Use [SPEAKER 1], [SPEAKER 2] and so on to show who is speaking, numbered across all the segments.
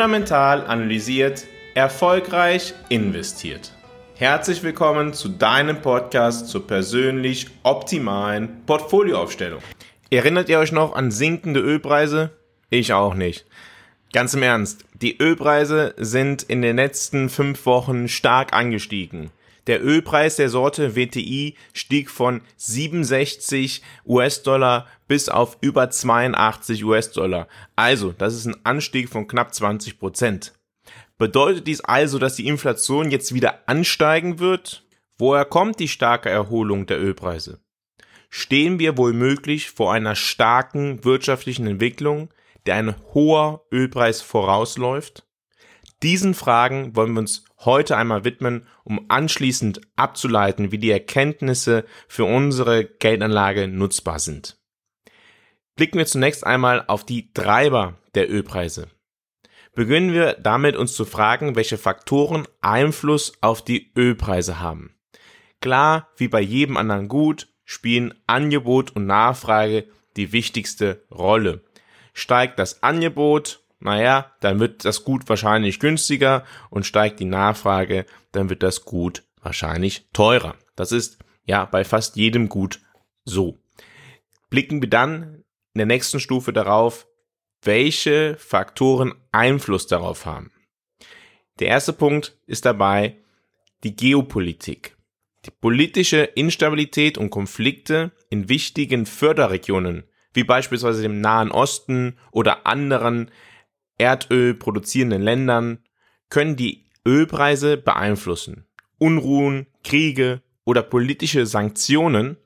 [SPEAKER 1] fundamental analysiert, erfolgreich investiert. Herzlich willkommen zu deinem Podcast zur persönlich optimalen Portfolioaufstellung. Erinnert ihr euch noch an sinkende Ölpreise? Ich auch nicht. Ganz im Ernst, die Ölpreise sind in den letzten fünf Wochen stark angestiegen. Der Ölpreis der Sorte WTI stieg von 67 US-Dollar bis auf über 82 US-Dollar. Also, das ist ein Anstieg von knapp 20 Prozent. Bedeutet dies also, dass die Inflation jetzt wieder ansteigen wird? Woher kommt die starke Erholung der Ölpreise? Stehen wir wohl möglich vor einer starken wirtschaftlichen Entwicklung, der ein hoher Ölpreis vorausläuft? Diesen Fragen wollen wir uns heute einmal widmen, um anschließend abzuleiten, wie die Erkenntnisse für unsere Geldanlage nutzbar sind. Blicken wir zunächst einmal auf die Treiber der Ölpreise. Beginnen wir damit uns zu fragen, welche Faktoren Einfluss auf die Ölpreise haben. Klar, wie bei jedem anderen Gut, spielen Angebot und Nachfrage die wichtigste Rolle. Steigt das Angebot, naja, dann wird das Gut wahrscheinlich günstiger und steigt die Nachfrage, dann wird das Gut wahrscheinlich teurer. Das ist ja bei fast jedem Gut so. Blicken wir dann in der nächsten Stufe darauf, welche Faktoren Einfluss darauf haben. Der erste Punkt ist dabei die Geopolitik. Die politische Instabilität und Konflikte in wichtigen Förderregionen, wie beispielsweise dem Nahen Osten oder anderen Erdöl produzierenden Ländern können die Ölpreise beeinflussen. Unruhen, Kriege oder politische Sanktionen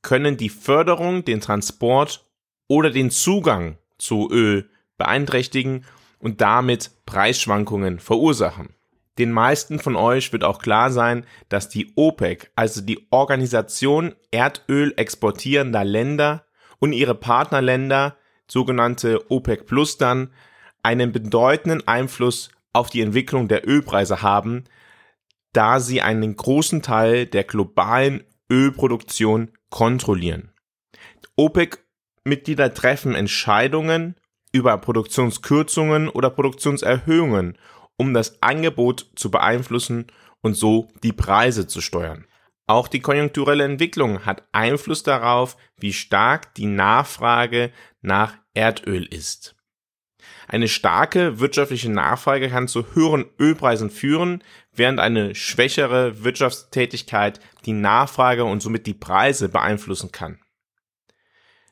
[SPEAKER 1] können die Förderung, den Transport oder den Zugang zu Öl beeinträchtigen und damit Preisschwankungen verursachen. Den meisten von euch wird auch klar sein, dass die OPEC, also die Organisation Erdöl exportierender Länder und ihre Partnerländer, sogenannte OPEC Plus dann, einen bedeutenden Einfluss auf die Entwicklung der Ölpreise haben, da sie einen großen Teil der globalen Ölproduktion kontrollieren. OPEC-Mitglieder treffen Entscheidungen über Produktionskürzungen oder Produktionserhöhungen, um das Angebot zu beeinflussen und so die Preise zu steuern. Auch die konjunkturelle Entwicklung hat Einfluss darauf, wie stark die Nachfrage nach Erdöl ist. Eine starke wirtschaftliche Nachfrage kann zu höheren Ölpreisen führen, während eine schwächere Wirtschaftstätigkeit die Nachfrage und somit die Preise beeinflussen kann.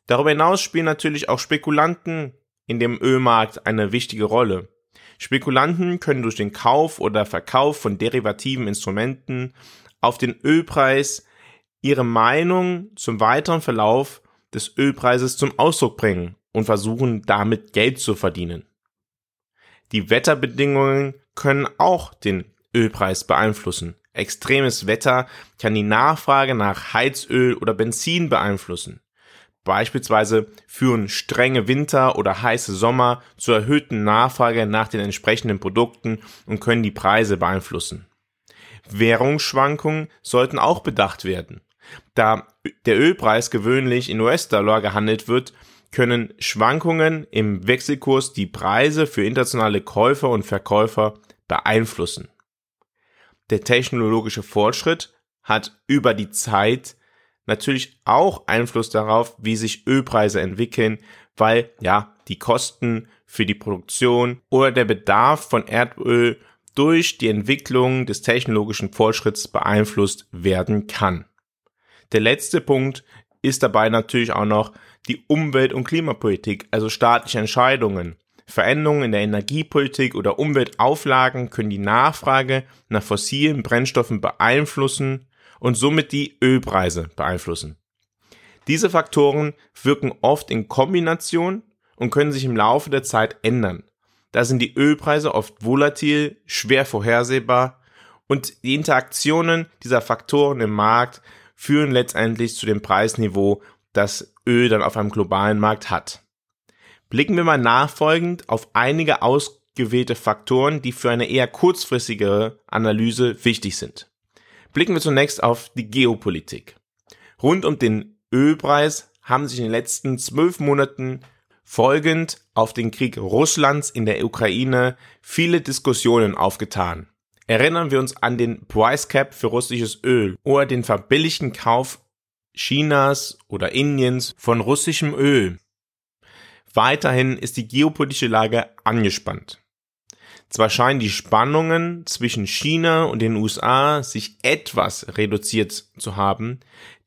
[SPEAKER 1] Darüber hinaus spielen natürlich auch Spekulanten in dem Ölmarkt eine wichtige Rolle. Spekulanten können durch den Kauf oder Verkauf von derivativen Instrumenten auf den Ölpreis ihre Meinung zum weiteren Verlauf des Ölpreises zum Ausdruck bringen und versuchen damit Geld zu verdienen. Die Wetterbedingungen können auch den Ölpreis beeinflussen. Extremes Wetter kann die Nachfrage nach Heizöl oder Benzin beeinflussen. Beispielsweise führen strenge Winter oder heiße Sommer zur erhöhten Nachfrage nach den entsprechenden Produkten und können die Preise beeinflussen. Währungsschwankungen sollten auch bedacht werden. Da der Ölpreis gewöhnlich in US-Dollar gehandelt wird, können Schwankungen im Wechselkurs die Preise für internationale Käufer und Verkäufer beeinflussen. Der technologische Fortschritt hat über die Zeit natürlich auch Einfluss darauf, wie sich Ölpreise entwickeln, weil ja die Kosten für die Produktion oder der Bedarf von Erdöl durch die Entwicklung des technologischen Fortschritts beeinflusst werden kann. Der letzte Punkt ist dabei natürlich auch noch die Umwelt- und Klimapolitik, also staatliche Entscheidungen. Veränderungen in der Energiepolitik oder Umweltauflagen können die Nachfrage nach fossilen Brennstoffen beeinflussen und somit die Ölpreise beeinflussen. Diese Faktoren wirken oft in Kombination und können sich im Laufe der Zeit ändern. Da sind die Ölpreise oft volatil, schwer vorhersehbar und die Interaktionen dieser Faktoren im Markt führen letztendlich zu dem Preisniveau, das Öl dann auf einem globalen Markt hat. Blicken wir mal nachfolgend auf einige ausgewählte Faktoren, die für eine eher kurzfristigere Analyse wichtig sind. Blicken wir zunächst auf die Geopolitik. Rund um den Ölpreis haben sich in den letzten zwölf Monaten folgend auf den Krieg Russlands in der Ukraine viele Diskussionen aufgetan. Erinnern wir uns an den Price Cap für russisches Öl oder den verbilligten Kauf Chinas oder Indiens von russischem Öl. Weiterhin ist die geopolitische Lage angespannt. Zwar scheinen die Spannungen zwischen China und den USA sich etwas reduziert zu haben,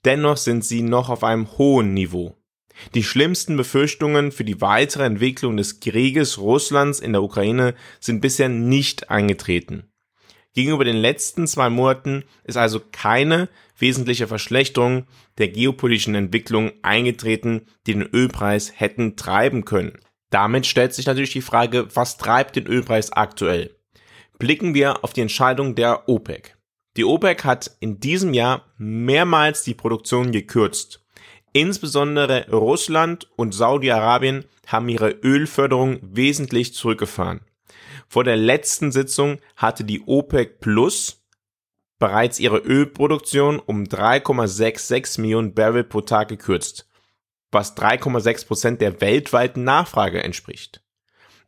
[SPEAKER 1] dennoch sind sie noch auf einem hohen Niveau. Die schlimmsten Befürchtungen für die weitere Entwicklung des Krieges Russlands in der Ukraine sind bisher nicht eingetreten. Gegenüber den letzten zwei Monaten ist also keine wesentliche Verschlechterung der geopolitischen Entwicklung eingetreten, die den Ölpreis hätten treiben können. Damit stellt sich natürlich die Frage, was treibt den Ölpreis aktuell? Blicken wir auf die Entscheidung der OPEC. Die OPEC hat in diesem Jahr mehrmals die Produktion gekürzt. Insbesondere Russland und Saudi-Arabien haben ihre Ölförderung wesentlich zurückgefahren. Vor der letzten Sitzung hatte die OPEC Plus bereits ihre Ölproduktion um 3,66 Millionen Barrel pro Tag gekürzt, was 3,6 Prozent der weltweiten Nachfrage entspricht.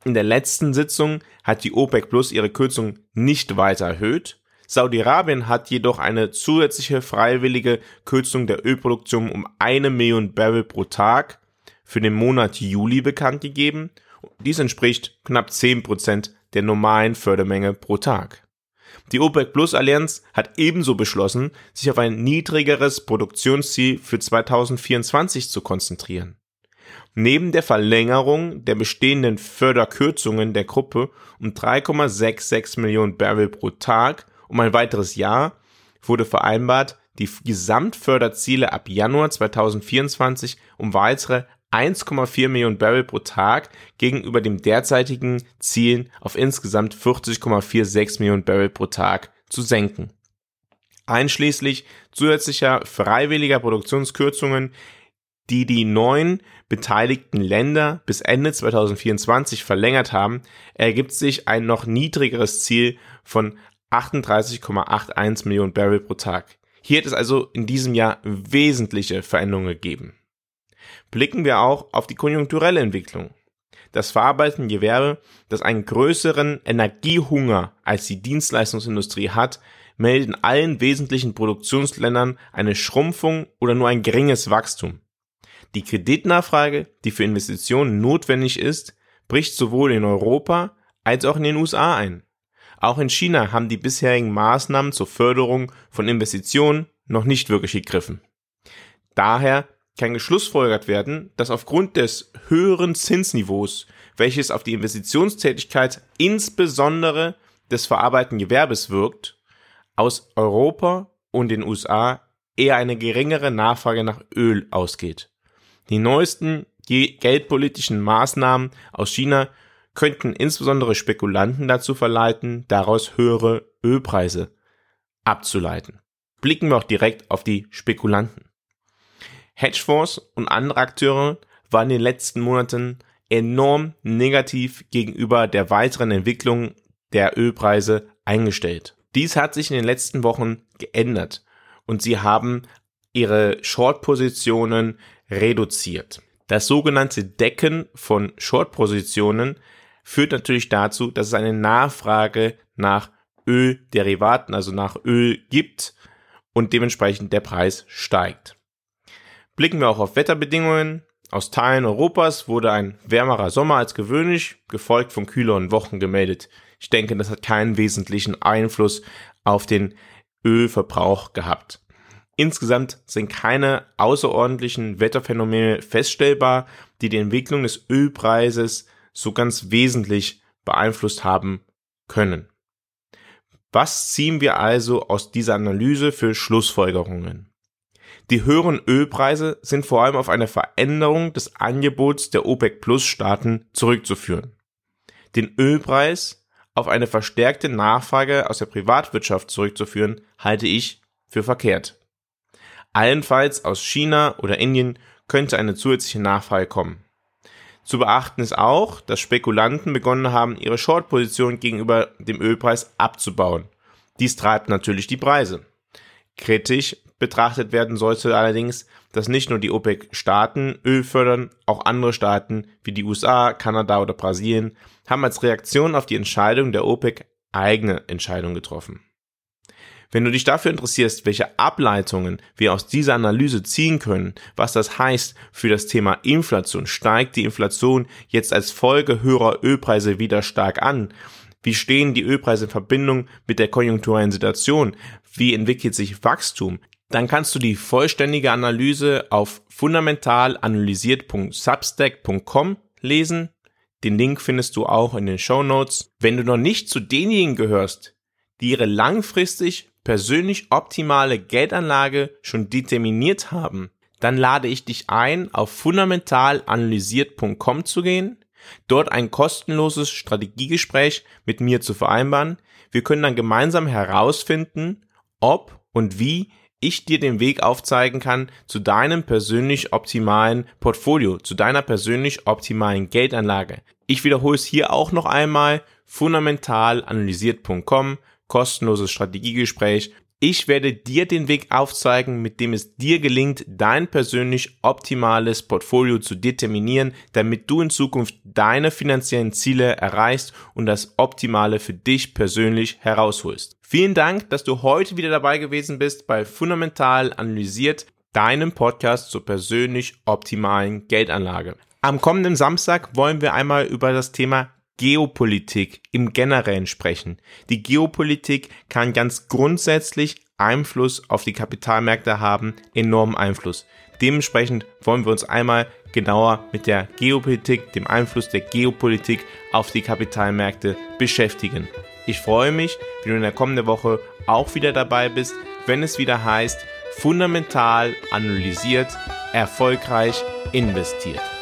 [SPEAKER 1] In der letzten Sitzung hat die OPEC Plus ihre Kürzung nicht weiter erhöht. Saudi-Arabien hat jedoch eine zusätzliche freiwillige Kürzung der Ölproduktion um eine Million Barrel pro Tag für den Monat Juli bekannt gegeben. Dies entspricht knapp 10 Prozent der normalen Fördermenge pro Tag. Die OPEC Plus Allianz hat ebenso beschlossen, sich auf ein niedrigeres Produktionsziel für 2024 zu konzentrieren. Neben der Verlängerung der bestehenden Förderkürzungen der Gruppe um 3,66 Millionen Barrel pro Tag um ein weiteres Jahr wurde vereinbart, die Gesamtförderziele ab Januar 2024 um weitere 1,4 Millionen Barrel pro Tag gegenüber dem derzeitigen Ziel auf insgesamt 40,46 Millionen Barrel pro Tag zu senken. Einschließlich zusätzlicher freiwilliger Produktionskürzungen, die die neun beteiligten Länder bis Ende 2024 verlängert haben, ergibt sich ein noch niedrigeres Ziel von 38,81 Millionen Barrel pro Tag. Hier hat es also in diesem Jahr wesentliche Veränderungen gegeben blicken wir auch auf die konjunkturelle Entwicklung. Das verarbeitende Gewerbe, das einen größeren Energiehunger als die Dienstleistungsindustrie hat, meldet in allen wesentlichen Produktionsländern eine Schrumpfung oder nur ein geringes Wachstum. Die Kreditnachfrage, die für Investitionen notwendig ist, bricht sowohl in Europa als auch in den USA ein. Auch in China haben die bisherigen Maßnahmen zur Förderung von Investitionen noch nicht wirklich gegriffen. Daher kann geschlussfolgert werden, dass aufgrund des höheren Zinsniveaus, welches auf die Investitionstätigkeit insbesondere des verarbeitenden Gewerbes wirkt, aus Europa und den USA eher eine geringere Nachfrage nach Öl ausgeht. Die neuesten geldpolitischen Maßnahmen aus China könnten insbesondere Spekulanten dazu verleiten, daraus höhere Ölpreise abzuleiten. Blicken wir auch direkt auf die Spekulanten. Hedgefonds und andere Akteure waren in den letzten Monaten enorm negativ gegenüber der weiteren Entwicklung der Ölpreise eingestellt. Dies hat sich in den letzten Wochen geändert und sie haben ihre Short-Positionen reduziert. Das sogenannte Decken von Short-Positionen führt natürlich dazu, dass es eine Nachfrage nach Ölderivaten, also nach Öl gibt und dementsprechend der Preis steigt. Blicken wir auch auf Wetterbedingungen. Aus Teilen Europas wurde ein wärmerer Sommer als gewöhnlich, gefolgt von kühleren Wochen gemeldet. Ich denke, das hat keinen wesentlichen Einfluss auf den Ölverbrauch gehabt. Insgesamt sind keine außerordentlichen Wetterphänomene feststellbar, die die Entwicklung des Ölpreises so ganz wesentlich beeinflusst haben können. Was ziehen wir also aus dieser Analyse für Schlussfolgerungen? Die höheren Ölpreise sind vor allem auf eine Veränderung des Angebots der OPEC Plus Staaten zurückzuführen. Den Ölpreis auf eine verstärkte Nachfrage aus der Privatwirtschaft zurückzuführen, halte ich für verkehrt. Allenfalls aus China oder Indien könnte eine zusätzliche Nachfrage kommen. Zu beachten ist auch, dass Spekulanten begonnen haben, ihre Short-Position gegenüber dem Ölpreis abzubauen. Dies treibt natürlich die Preise. Kritisch betrachtet werden sollte allerdings, dass nicht nur die OPEC-Staaten Öl fördern, auch andere Staaten wie die USA, Kanada oder Brasilien haben als Reaktion auf die Entscheidung der OPEC eigene Entscheidungen getroffen. Wenn du dich dafür interessierst, welche Ableitungen wir aus dieser Analyse ziehen können, was das heißt für das Thema Inflation, steigt die Inflation jetzt als Folge höherer Ölpreise wieder stark an? Wie stehen die Ölpreise in Verbindung mit der konjunkturellen Situation? Wie entwickelt sich Wachstum? Dann kannst du die vollständige Analyse auf fundamentalanalysiert.substack.com lesen. Den Link findest du auch in den Show Notes. Wenn du noch nicht zu denjenigen gehörst, die ihre langfristig persönlich optimale Geldanlage schon determiniert haben, dann lade ich dich ein, auf fundamentalanalysiert.com zu gehen, dort ein kostenloses Strategiegespräch mit mir zu vereinbaren. Wir können dann gemeinsam herausfinden, ob und wie ich dir den Weg aufzeigen kann zu deinem persönlich optimalen Portfolio, zu deiner persönlich optimalen Geldanlage. Ich wiederhole es hier auch noch einmal, fundamentalanalysiert.com kostenloses Strategiegespräch. Ich werde dir den Weg aufzeigen, mit dem es dir gelingt, dein persönlich optimales Portfolio zu determinieren, damit du in Zukunft deine finanziellen Ziele erreichst und das Optimale für dich persönlich herausholst. Vielen Dank, dass du heute wieder dabei gewesen bist bei Fundamental Analysiert, deinem Podcast zur persönlich optimalen Geldanlage. Am kommenden Samstag wollen wir einmal über das Thema Geopolitik im Generellen sprechen. Die Geopolitik kann ganz grundsätzlich Einfluss auf die Kapitalmärkte haben, enormen Einfluss. Dementsprechend wollen wir uns einmal genauer mit der Geopolitik, dem Einfluss der Geopolitik auf die Kapitalmärkte beschäftigen. Ich freue mich, wenn du in der kommenden Woche auch wieder dabei bist, wenn es wieder heißt, fundamental analysiert, erfolgreich investiert.